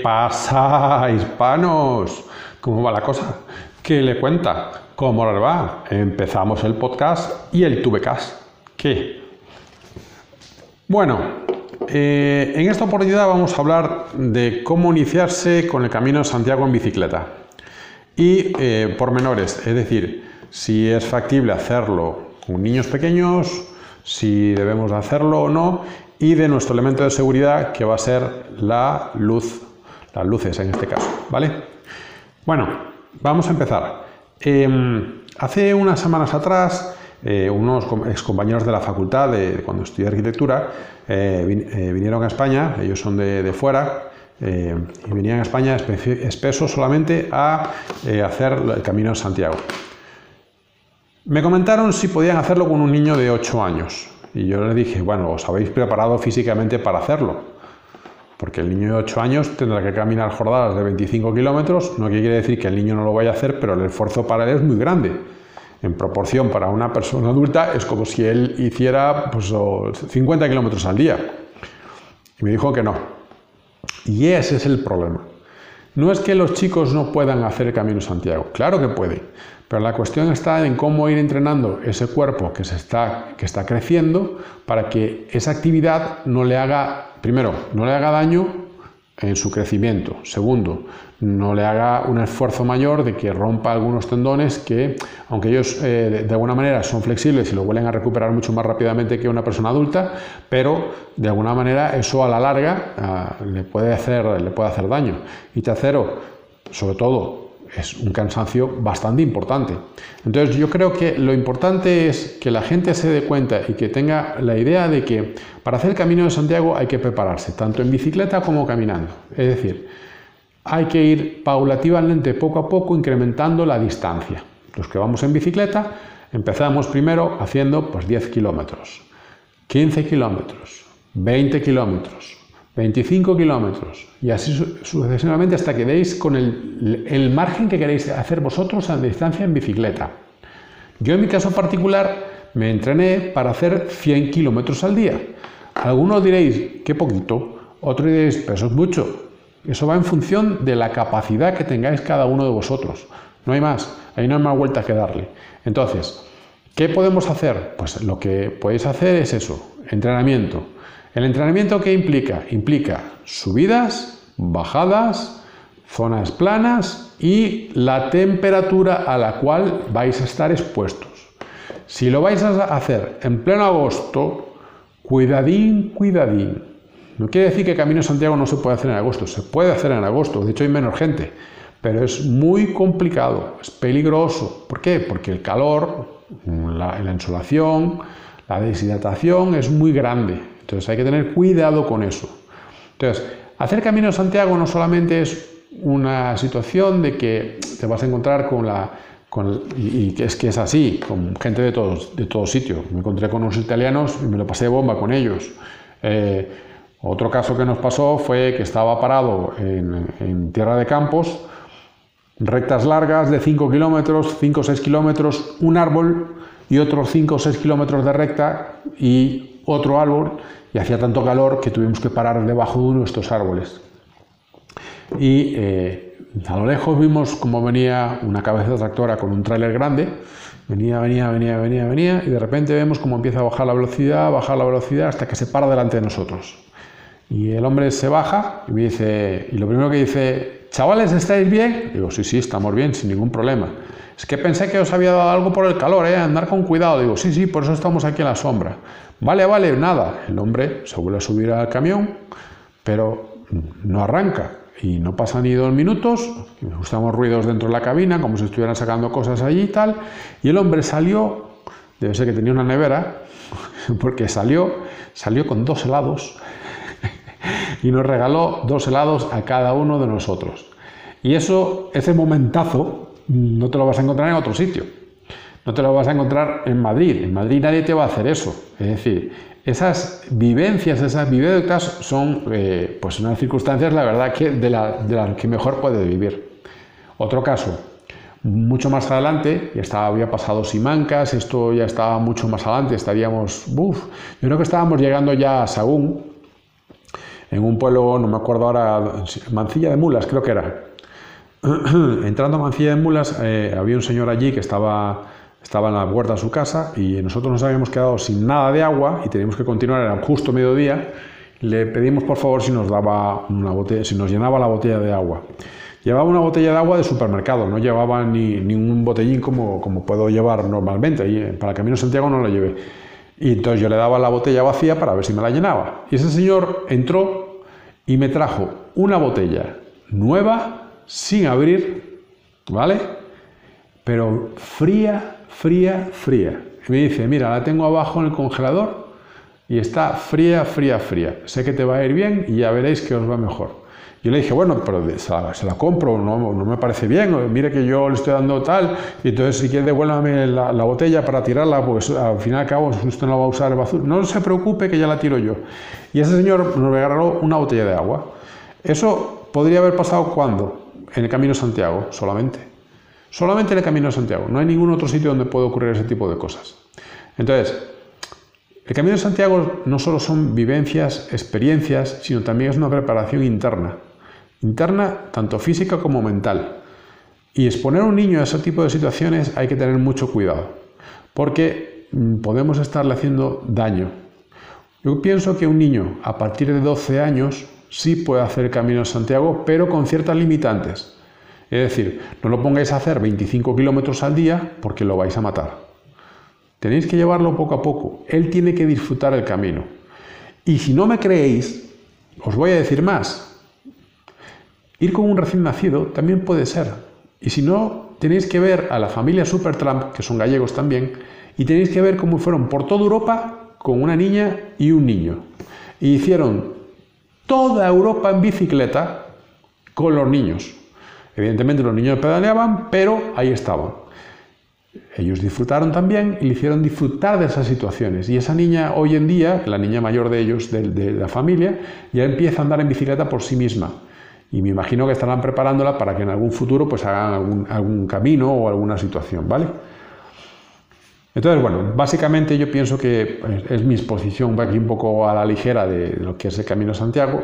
¿Qué pasa, hispanos? ¿Cómo va la cosa? ¿Qué le cuenta? ¿Cómo le va? Empezamos el podcast y el Tubecast. ¿Qué? Bueno, eh, en esta oportunidad vamos a hablar de cómo iniciarse con el Camino de Santiago en bicicleta. Y eh, pormenores, es decir, si es factible hacerlo con niños pequeños, si debemos hacerlo o no, y de nuestro elemento de seguridad que va a ser la luz, las luces en este caso, ¿vale? Bueno, vamos a empezar. Em, hace unas semanas atrás, eh, unos ex compañeros de la facultad, de, cuando estudié arquitectura, eh, eh, vinieron a España, ellos son de, fuera, y venían a España espesos solamente a hacer el Camino de Santiago. Me comentaron si podían hacerlo con un niño de 8 años. Y yo les dije, bueno, ¿os habéis preparado físicamente para hacerlo? Porque el niño de 8 años tendrá que caminar jornadas de 25 kilómetros, no quiere decir que el niño no lo vaya a hacer, pero el esfuerzo para él es muy grande. En proporción para una persona adulta es como si él hiciera pues, 50 kilómetros al día. Y me dijo que no. Y ese es el problema. No es que los chicos no puedan hacer el Camino Santiago, claro que pueden, pero la cuestión está en cómo ir entrenando ese cuerpo que, se está, que está creciendo para que esa actividad no le haga, primero, no le haga daño en su crecimiento. Segundo, no le haga un esfuerzo mayor de que rompa algunos tendones que, aunque ellos eh, de, alguna manera son flexibles y lo vuelven a recuperar mucho más rápidamente que una persona adulta, pero de alguna manera eso a la larga ah, le, puede hacer, le puede hacer daño. Y tercero, sobre todo, es un cansancio bastante importante. Entonces yo creo que lo importante es que la gente se dé cuenta y que tenga la idea de que para hacer el Camino de Santiago hay que prepararse, tanto en bicicleta como caminando. Es decir, hay que ir paulativamente, poco a poco, incrementando la distancia. Los que vamos en bicicleta empezamos primero haciendo pues, 10 kilómetros, 15 kilómetros, 20 kilómetros, 25 kilómetros y así sucesivamente hasta que deis con el, margen que queréis hacer vosotros a distancia en bicicleta. Yo en mi caso particular me entrené para hacer 100 kilómetros al día. Algunos diréis, qué poquito, otros diréis, pero eso es mucho. Eso va en función de la capacidad que tengáis cada uno de vosotros. No hay más, ahí no hay más vuelta que darle. Entonces, ¿qué podemos hacer? Pues lo que podéis hacer es eso, entrenamiento ¿El entrenamiento qué implica? Implica subidas, bajadas, zonas planas y la temperatura a la cual vais a estar expuestos. Si lo vais a hacer en pleno agosto, cuidadín, cuidadín. No quiere decir que Camino Santiago no se puede hacer en agosto, se puede hacer en agosto, de hecho hay menos gente, pero es muy complicado, es peligroso. ¿Por qué? Porque el calor, la, la insolación, la deshidratación es muy grande. Entonces hay que tener cuidado con eso. Entonces, hacer Camino de Santiago no solamente es una situación de que te vas a encontrar con la... y, es que es así, con gente de todos, de sitios. Me encontré con unos italianos y me lo pasé de bomba con ellos. Eh, otro caso que nos pasó fue que estaba parado en, en tierra de campos, rectas largas de 5 kilómetros, 5 o 6 kilómetros, un árbol y otros 5 o 6 kilómetros de recta y otro árbol y hacía tanto calor que tuvimos que parar debajo de uno de estos árboles. Y eh, a lo lejos vimos cómo venía una cabeza tractora con un tráiler grande, venía, venía, venía, venía, venía, y de repente vemos cómo empieza a bajar la velocidad, bajar la velocidad hasta que se para delante de nosotros. Y el hombre se baja y me dice, y lo primero que dice, chavales, ¿estáis bien? Digo, sí, sí, estamos bien, sin ningún problema. Es que pensé que os había dado algo por el calor, ¿eh? andar con cuidado. Digo, sí, sí, por eso estamos aquí en la sombra. Vale, vale, nada. El hombre se vuelve a subir al camión, pero no arranca. Y no pasa ni dos minutos, escuchamos ruidos dentro de la cabina, como si estuvieran sacando cosas allí y tal. Y el hombre salió, debe ser que tenía una nevera, porque salió, salió con dos helados y nos regaló dos helados a cada uno de nosotros. Y eso, ese momentazo, no te lo vas a encontrar en otro sitio. No te lo vas a encontrar en Madrid. En Madrid nadie te va a hacer eso. Es decir, esas vivencias, esas vivencias son eh, pues unas circunstancias, la verdad, que de las la que mejor puedes vivir. Otro caso, mucho más adelante, ya estaba, había pasado Simancas, esto ya estaba mucho más adelante, estaríamos, uff, yo creo que estábamos llegando ya a Sagún, en un pueblo, no me acuerdo ahora, Mancilla de Mulas creo que era. Entrando a Mancilla de Mulas, eh, había un señor allí que estaba, estaba en la puerta de su casa y nosotros nos habíamos quedado sin nada de agua y teníamos que continuar, era justo mediodía. Le pedimos por favor si nos daba una botella, si nos llenaba la botella de agua. Llevaba una botella de agua de supermercado, no llevaba ni, un botellín como, como puedo llevar normalmente. Y eh, para Camino Santiago no lo llevé. Y entonces yo le daba la botella vacía para ver si me la llenaba. Y ese señor entró y me trajo una botella nueva, sin abrir, ¿vale? Pero fría, fría, fría. Me dice, mira, la tengo abajo en el congelador y está fría, fría, fría. Sé que te va a ir bien y ya veréis que os va mejor. Yo le dije, bueno, pero se la, compro, no, no, me parece bien, mire que yo le estoy dando tal, y entonces si quiere devuélvame la, la, botella para tirarla, pues al fin y cabo usted no va a usar el basura. No se preocupe que ya la tiro yo. Y ese señor nos regaló una botella de agua. Eso podría haber pasado cuando? En el Camino de Santiago, solamente. Solamente en el Camino de Santiago. No hay ningún otro sitio donde pueda ocurrir ese tipo de cosas. Entonces, el Camino de Santiago no solo son vivencias, experiencias, sino también es una preparación interna interna, tanto física como mental. Y exponer a un niño a ese tipo de situaciones hay que tener mucho cuidado, porque mm, podemos estarle haciendo daño. Yo pienso que un niño a partir de 12 años sí puede hacer el Camino de Santiago, pero con ciertas limitantes. Es decir, no lo pongáis a hacer 25 kilómetros al día porque lo vais a matar. Tenéis que llevarlo poco a poco. Él tiene que disfrutar el camino. Y si no me creéis, os voy a decir más. Ir con un recién nacido también puede ser. Y si no, tenéis que ver a la familia Supertramp, que son gallegos también, y tenéis que ver cómo fueron por toda Europa con una niña y un niño. Y hicieron toda Europa en bicicleta con los niños. Evidentemente los niños pedaleaban, pero ahí estaban. Ellos disfrutaron también y le hicieron disfrutar de esas situaciones. Y esa niña hoy en día, la niña mayor de ellos, de, la familia, ya empieza a andar en bicicleta por sí misma y me imagino que estarán preparándola para que en algún futuro pues hagan algún, camino o alguna situación, ¿vale? Entonces, bueno, básicamente yo pienso que pues, es mi exposición aquí un poco a la ligera de lo que es el Camino Santiago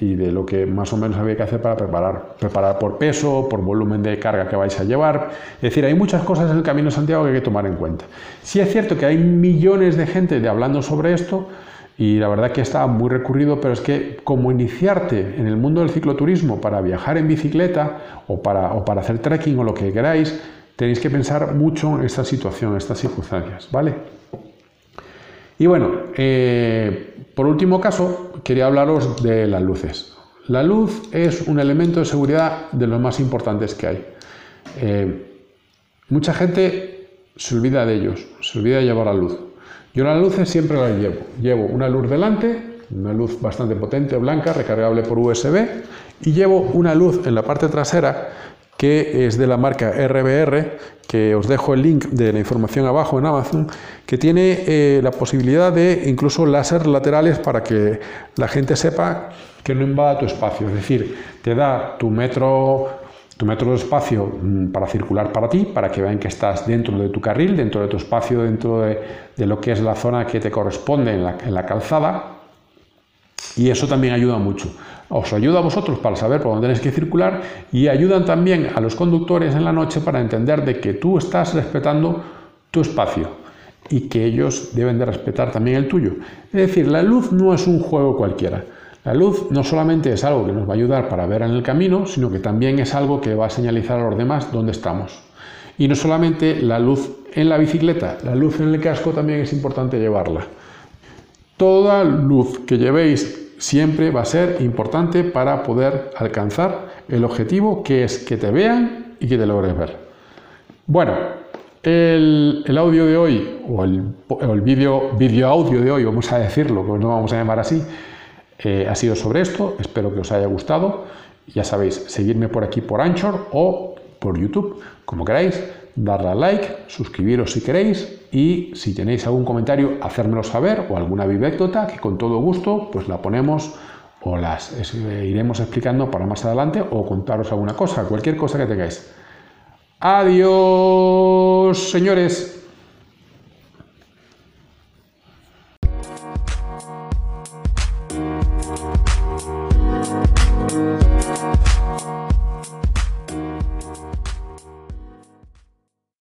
y de lo que más o menos había que hacer para preparar, preparar por peso, por volumen de carga que vais a llevar. Es decir, hay muchas cosas en el Camino Santiago que hay que tomar en cuenta. Sí es cierto que hay millones de gente hablando sobre esto, y la verdad que está muy recurrido, pero es que como iniciarte en el mundo del cicloturismo para viajar en bicicleta o para, o para hacer trekking o lo que queráis, tenéis que pensar mucho en esta situación, en estas circunstancias, ¿vale? Y bueno, eh, por último caso, quería hablaros de las luces. La luz es un elemento de seguridad de los más importantes que hay. Eh, mucha gente se olvida de ellos, se olvida de llevar la luz. Yo las luces siempre las llevo. Llevo una luz delante, una luz bastante potente, blanca, recargable por USB, y llevo una luz en la parte trasera que es de la marca RBR, que os dejo el link de la información abajo en Amazon, que tiene eh, la posibilidad de incluso láser laterales para que la gente sepa que no invada tu espacio. Es decir, te da tu metro tu metro de espacio mm, para circular para ti, para que vean que estás dentro de tu carril, dentro de tu espacio, dentro de, lo que es la zona que te corresponde en la, calzada. Y eso también ayuda mucho. Os ayuda a vosotros para saber por dónde tenéis que circular y ayudan también a los conductores en la noche para entender de que tú estás respetando tu espacio y que ellos deben de respetar también el tuyo. Es decir, la luz no es un juego cualquiera. La luz no solamente es algo que nos va a ayudar para ver en el camino, sino que también es algo que va a señalizar a los demás dónde estamos. Y no solamente la luz en la bicicleta, la luz en el casco también es importante llevarla. Toda luz que llevéis siempre va a ser importante para poder alcanzar el objetivo que es que te vean y que te logres ver. Bueno, el, audio de hoy, o el, vídeo video audio de hoy, vamos a decirlo, pues no vamos a llamar así, eh, ha sido sobre esto, espero que os haya gustado. Ya sabéis, seguirme por aquí por Anchor o por YouTube, como queráis, darle a like, suscribiros si queréis y si tenéis algún comentario, hacérmelo saber o alguna vivécdota que con todo gusto pues la ponemos o las eh, iremos explicando para más adelante o contaros alguna cosa, cualquier cosa que tengáis. Adiós, señores.